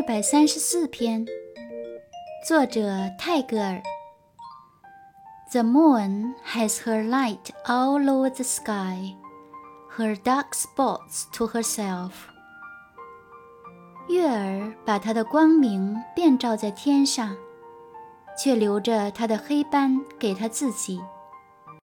二百三十四篇，作者泰戈尔。The moon has her light all over the sky, her dark spots to herself. 月儿把她的光明遍照在天上，却留着她的黑斑给她自己。